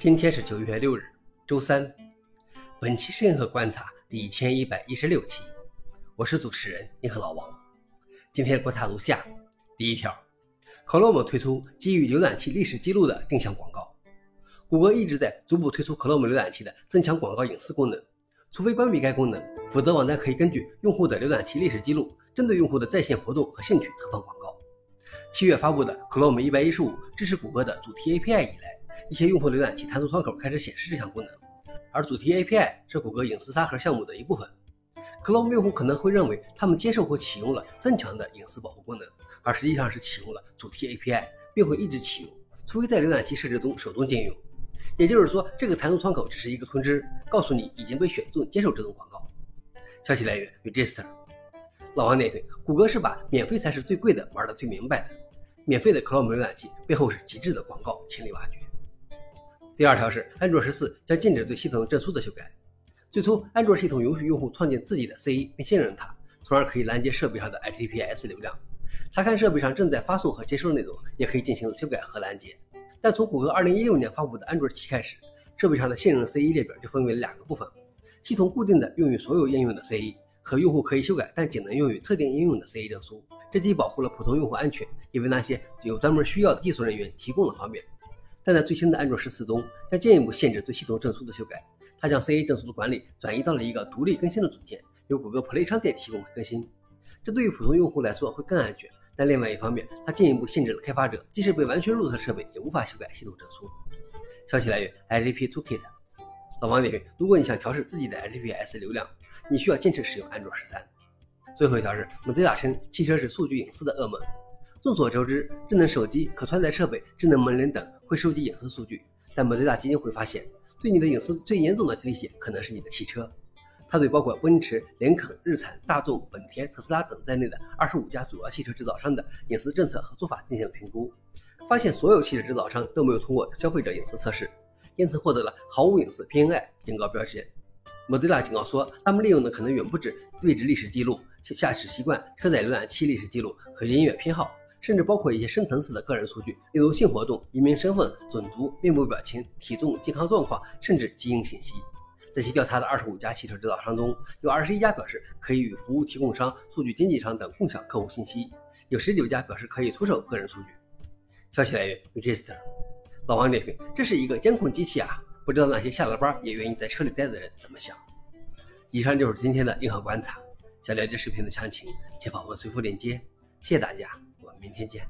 今天是九月六日，周三。本期是银河观察第一千一百一十六期，我是主持人你和老王。今天观察如下：第一条，Chrome 推出基于浏览器历史记录的定向广告。谷歌一直在逐步推出 Chrome 浏览器的增强广告隐私功能，除非关闭该功能，否则网站可以根据用户的浏览器历史记录，针对用户的在线活动和兴趣投放广告。七月发布的 Chrome 一百一十五支持谷歌的主题 API 以来。一些用户浏览器弹出窗口开始显示这项功能，而主题 API 是谷歌隐私沙盒项目的一部分。Chrome 用户可能会认为他们接受或启用了增强的隐私保护功能，而实际上是启用了主题 API，并会一直启用，除非在浏览器设置中手动禁用。也就是说，这个弹出窗口只是一个通知，告诉你已经被选中接受这种广告。消息来源：Register。老王点评：谷歌是把免费才是最贵的玩得最明白的。免费的 Chrome 浏览器背后是极致的广告，千里挖掘。第二条是，安卓十四将禁止对系统证书的修改。最初，安卓系统允许用户创建自己的 CA 并信任它，从而可以拦截设备上的 HTTPS 流量，查看设备上正在发送和接收的内容，也可以进行修改和拦截。但从谷歌2016年发布的安卓七开始，设备上的信任 CA 列表就分为了两个部分：系统固定的用于所有应用的 CA 和用户可以修改但仅能用于特定应用的 CA 证书。这既保护了普通用户安全，也为那些有专门需要的技术人员提供了方便。在最新的安卓十四中，将进一步限制对系统证书的修改。它将 CA 证书的管理转移到了一个独立更新的组件，由谷歌 Play 商店提供更新。这对于普通用户来说会更安全。但另外一方面，它进一步限制了开发者，即使被完全入册设备，也无法修改系统证书。消息来源：HTTP Toolkit。老王点评：如果你想调试自己的 HPS 流量，你需要坚持使用安卓十三。最后一条是，Mozilla 称汽车是数据隐私的噩梦。众所周知，智能手机、可穿戴设备、智能门铃等会收集隐私数据，但莫雷纳基金会发现，对你的隐私最严重的威胁可能是你的汽车。他对包括奔驰、林肯、日产、大众、本田、特斯拉等在内的二十五家主要汽车制造商的隐私政策和做法进行了评估，发现所有汽车制造商都没有通过消费者隐私测试，因此获得了毫无隐私 PNI 警告标签。莫雷纳警告说，他们利用的可能远不止位置历史记录、驾驶习惯、车载浏览器历史记录和音乐偏好。甚至包括一些深层次的个人数据，例如性活动、移民身份、种族、面部表情、体重、健康状况，甚至基因信息。在其调查的二十五家汽车制造商中，有二十一家表示可以与服务提供商、数据经纪商等共享客户信息，有十九家表示可以出售个人数据。消息来源：Register。老王点评：这是一个监控机器啊，不知道那些下了班也愿意在车里待的人怎么想。以上就是今天的硬核观察。想了解视频的详情，请访问随附链接。谢谢大家。我们明天见。